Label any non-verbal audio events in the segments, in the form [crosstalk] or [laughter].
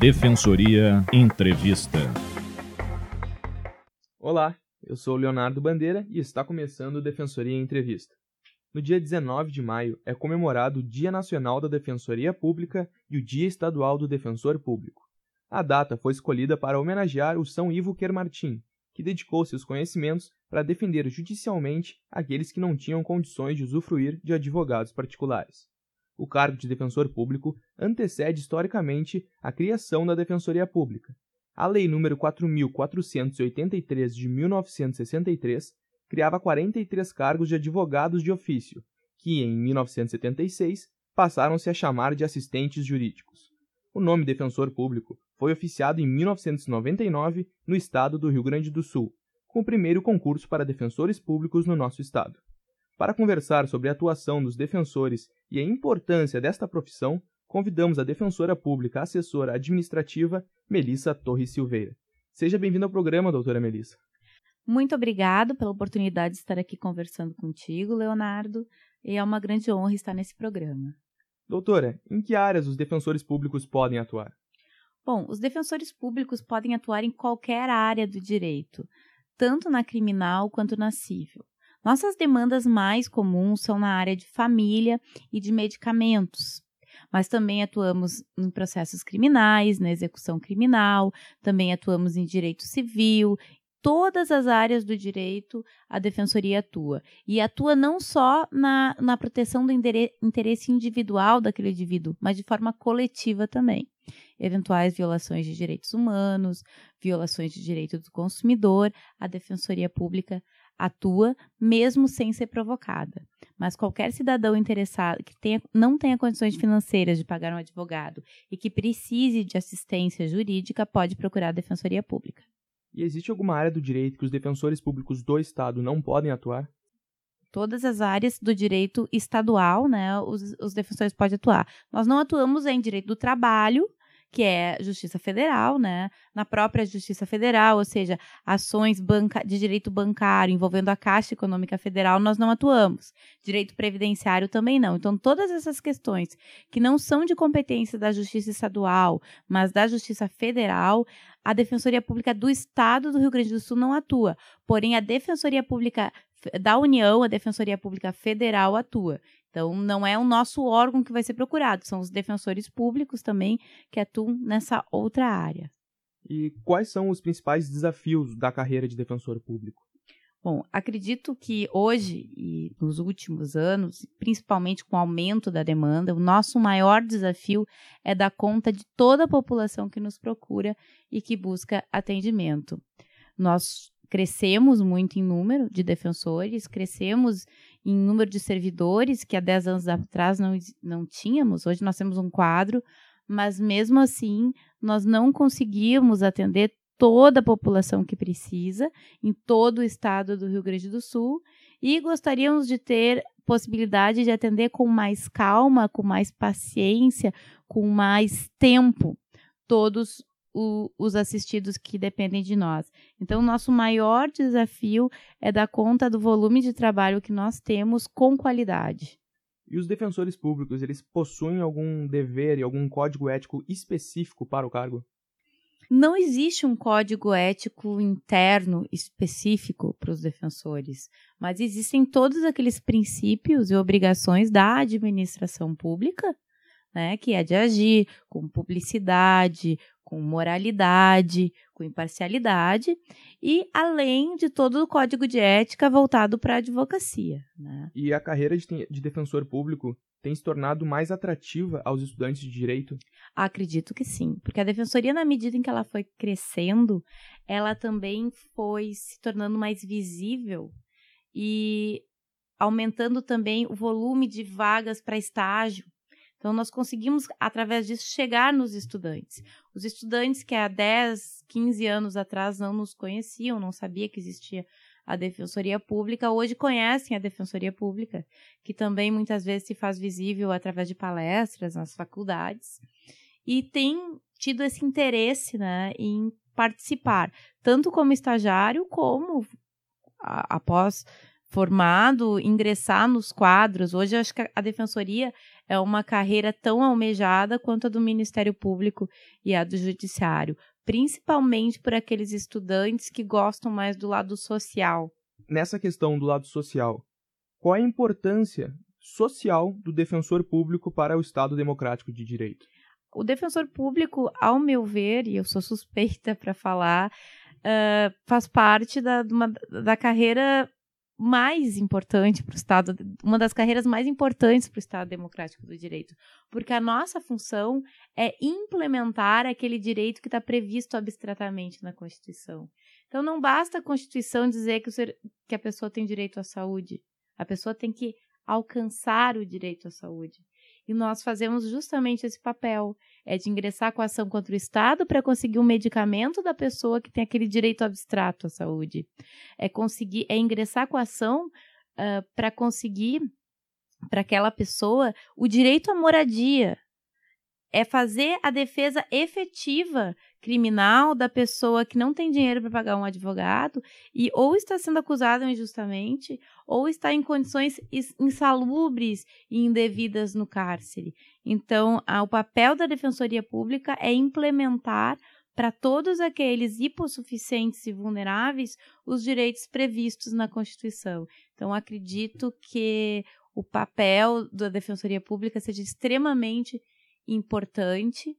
Defensoria Entrevista. Olá, eu sou Leonardo Bandeira e está começando o Defensoria Entrevista. No dia 19 de maio é comemorado o Dia Nacional da Defensoria Pública e o Dia Estadual do Defensor Público. A data foi escolhida para homenagear o São Ivo Quermartim, que dedicou seus conhecimentos para defender judicialmente aqueles que não tinham condições de usufruir de advogados particulares. O cargo de defensor público antecede historicamente a criação da Defensoria Pública. A Lei nº 4.483 de 1963 criava 43 cargos de advogados de ofício, que, em 1976, passaram-se a chamar de assistentes jurídicos. O nome defensor público foi oficiado em 1999 no estado do Rio Grande do Sul, com o primeiro concurso para defensores públicos no nosso estado. Para conversar sobre a atuação dos defensores e a importância desta profissão, convidamos a defensora pública assessora administrativa Melissa Torres Silveira. Seja bem-vinda ao programa, doutora Melissa. Muito obrigado pela oportunidade de estar aqui conversando contigo, Leonardo, e é uma grande honra estar nesse programa. Doutora, em que áreas os defensores públicos podem atuar? Bom, os defensores públicos podem atuar em qualquer área do direito, tanto na criminal quanto na civil. Nossas demandas mais comuns são na área de família e de medicamentos, mas também atuamos em processos criminais, na execução criminal, também atuamos em direito civil, todas as áreas do direito a defensoria atua. E atua não só na, na proteção do interesse individual daquele indivíduo, mas de forma coletiva também. Eventuais violações de direitos humanos, violações de direito do consumidor, a defensoria pública atua mesmo sem ser provocada. Mas qualquer cidadão interessado que tenha, não tenha condições financeiras de pagar um advogado e que precise de assistência jurídica pode procurar a defensoria pública. E existe alguma área do direito que os defensores públicos do Estado não podem atuar? Todas as áreas do direito estadual, né, os, os defensores podem atuar. Nós não atuamos em direito do trabalho, que é Justiça Federal, né? Na própria Justiça Federal, ou seja, ações de direito bancário envolvendo a Caixa Econômica Federal, nós não atuamos. Direito previdenciário também não. Então, todas essas questões que não são de competência da Justiça Estadual, mas da Justiça Federal, a Defensoria Pública do Estado do Rio Grande do Sul não atua. Porém, a Defensoria Pública da União, a Defensoria Pública Federal atua. Então, não é o nosso órgão que vai ser procurado, são os defensores públicos também que atuam nessa outra área. E quais são os principais desafios da carreira de defensor público? Bom, acredito que hoje e nos últimos anos, principalmente com o aumento da demanda, o nosso maior desafio é dar conta de toda a população que nos procura e que busca atendimento. Nós crescemos muito em número de defensores, crescemos em número de servidores, que há 10 anos atrás não, não tínhamos, hoje nós temos um quadro, mas mesmo assim nós não conseguimos atender toda a população que precisa em todo o estado do Rio Grande do Sul e gostaríamos de ter possibilidade de atender com mais calma, com mais paciência, com mais tempo todos o, os assistidos que dependem de nós. Então, nosso maior desafio é dar conta do volume de trabalho que nós temos com qualidade. E os defensores públicos, eles possuem algum dever e algum código ético específico para o cargo? Não existe um código ético interno específico para os defensores, mas existem todos aqueles princípios e obrigações da administração pública, né, que é de agir com publicidade, com moralidade, com imparcialidade, e além de todo o código de ética voltado para a advocacia. Né? E a carreira de, de defensor público tem se tornado mais atrativa aos estudantes de direito? Acredito que sim, porque a defensoria, na medida em que ela foi crescendo, ela também foi se tornando mais visível e aumentando também o volume de vagas para estágio então, nós conseguimos, através disso, chegar nos estudantes. Os estudantes que há 10, 15 anos atrás não nos conheciam, não sabia que existia a Defensoria Pública, hoje conhecem a Defensoria Pública, que também muitas vezes se faz visível através de palestras nas faculdades, e tem tido esse interesse né, em participar, tanto como estagiário, como a, após formado, ingressar nos quadros. Hoje, acho que a Defensoria é uma carreira tão almejada quanto a do Ministério Público e a do Judiciário, principalmente por aqueles estudantes que gostam mais do lado social. Nessa questão do lado social, qual a importância social do defensor público para o Estado democrático de direito? O defensor público, ao meu ver, e eu sou [laughs] suspeita para falar, uh, faz parte da, uma, da carreira mais importante para o Estado, uma das carreiras mais importantes para o Estado Democrático do Direito, porque a nossa função é implementar aquele direito que está previsto abstratamente na Constituição. Então, não basta a Constituição dizer que, ser, que a pessoa tem direito à saúde, a pessoa tem que alcançar o direito à saúde. E nós fazemos justamente esse papel, é de ingressar com ação contra o Estado para conseguir um medicamento da pessoa que tem aquele direito abstrato à saúde. É conseguir, é ingressar com ação uh, para conseguir para aquela pessoa o direito à moradia. É fazer a defesa efetiva criminal da pessoa que não tem dinheiro para pagar um advogado e ou está sendo acusado injustamente ou está em condições insalubres e indevidas no cárcere. Então, o papel da Defensoria Pública é implementar para todos aqueles hipossuficientes e vulneráveis os direitos previstos na Constituição. Então, acredito que o papel da Defensoria Pública seja extremamente importante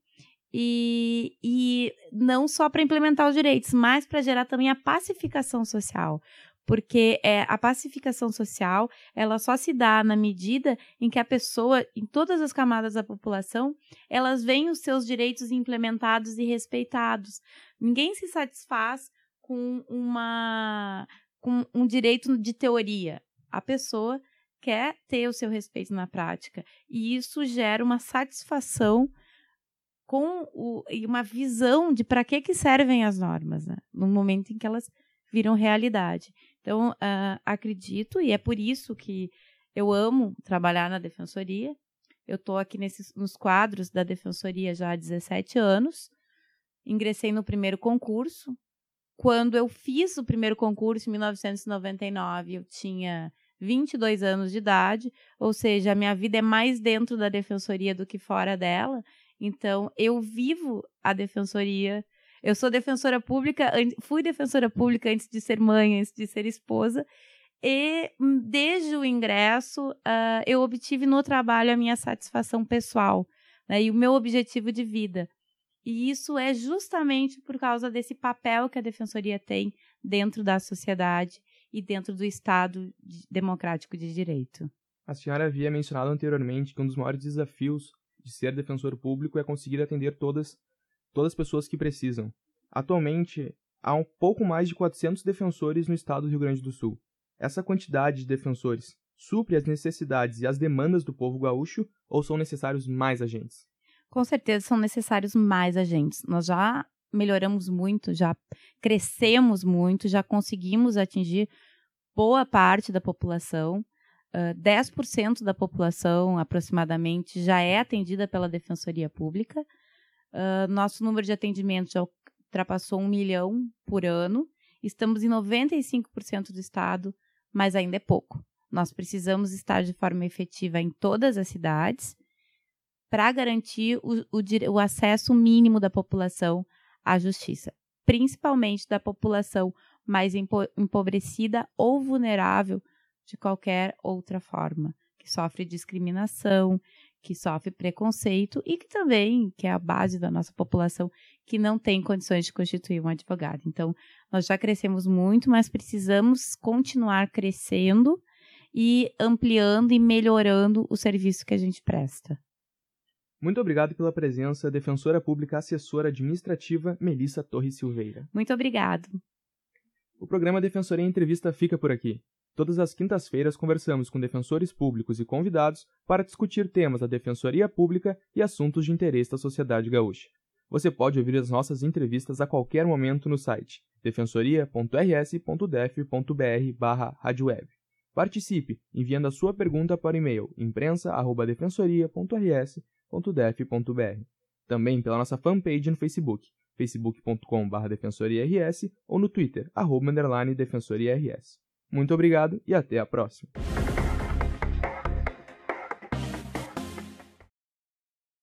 e, e não só para implementar os direitos, mas para gerar também a pacificação social. Porque é, a pacificação social ela só se dá na medida em que a pessoa, em todas as camadas da população, elas veem os seus direitos implementados e respeitados. Ninguém se satisfaz com uma com um direito de teoria. A pessoa quer ter o seu respeito na prática. E isso gera uma satisfação com o, uma visão de para que, que servem as normas, né? no momento em que elas viram realidade. Então, uh, acredito, e é por isso que eu amo trabalhar na defensoria. Eu estou aqui nesses, nos quadros da defensoria já há 17 anos. Ingressei no primeiro concurso. Quando eu fiz o primeiro concurso, em 1999, eu tinha 22 anos de idade, ou seja, a minha vida é mais dentro da defensoria do que fora dela. Então, eu vivo a defensoria. Eu sou defensora pública, fui defensora pública antes de ser mãe, antes de ser esposa. E hum, desde o ingresso, uh, eu obtive no trabalho a minha satisfação pessoal né, e o meu objetivo de vida. E isso é justamente por causa desse papel que a defensoria tem dentro da sociedade e dentro do Estado democrático de direito. A senhora havia mencionado anteriormente que um dos maiores desafios de ser defensor público é conseguir atender todas, todas as pessoas que precisam. Atualmente, há um pouco mais de 400 defensores no estado do Rio Grande do Sul. Essa quantidade de defensores supre as necessidades e as demandas do povo gaúcho ou são necessários mais agentes? Com certeza são necessários mais agentes. Nós já melhoramos muito, já crescemos muito, já conseguimos atingir boa parte da população. Uh, 10% da população, aproximadamente, já é atendida pela Defensoria Pública. Uh, nosso número de atendimentos já ultrapassou um milhão por ano. Estamos em 95% do estado, mas ainda é pouco. Nós precisamos estar de forma efetiva em todas as cidades para garantir o, o, o acesso mínimo da população à justiça, principalmente da população mais empobrecida ou vulnerável de qualquer outra forma, que sofre discriminação, que sofre preconceito e que também, que é a base da nossa população, que não tem condições de constituir um advogado. Então, nós já crescemos muito, mas precisamos continuar crescendo e ampliando e melhorando o serviço que a gente presta. Muito obrigado pela presença, defensora pública assessora administrativa Melissa Torres Silveira. Muito obrigado. O programa Defensoria Entrevista fica por aqui. Todas as quintas-feiras conversamos com defensores públicos e convidados para discutir temas da Defensoria Pública e assuntos de interesse da sociedade gaúcha. Você pode ouvir as nossas entrevistas a qualquer momento no site defensoria.rs.def.br/radioweb. Participe enviando a sua pergunta para e-mail imprensa@defensoria.rs.def.br. Também pela nossa fanpage no Facebook, facebook.com.br defensoriars ou no Twitter, arroba, defensoriars. Muito obrigado e até a próxima.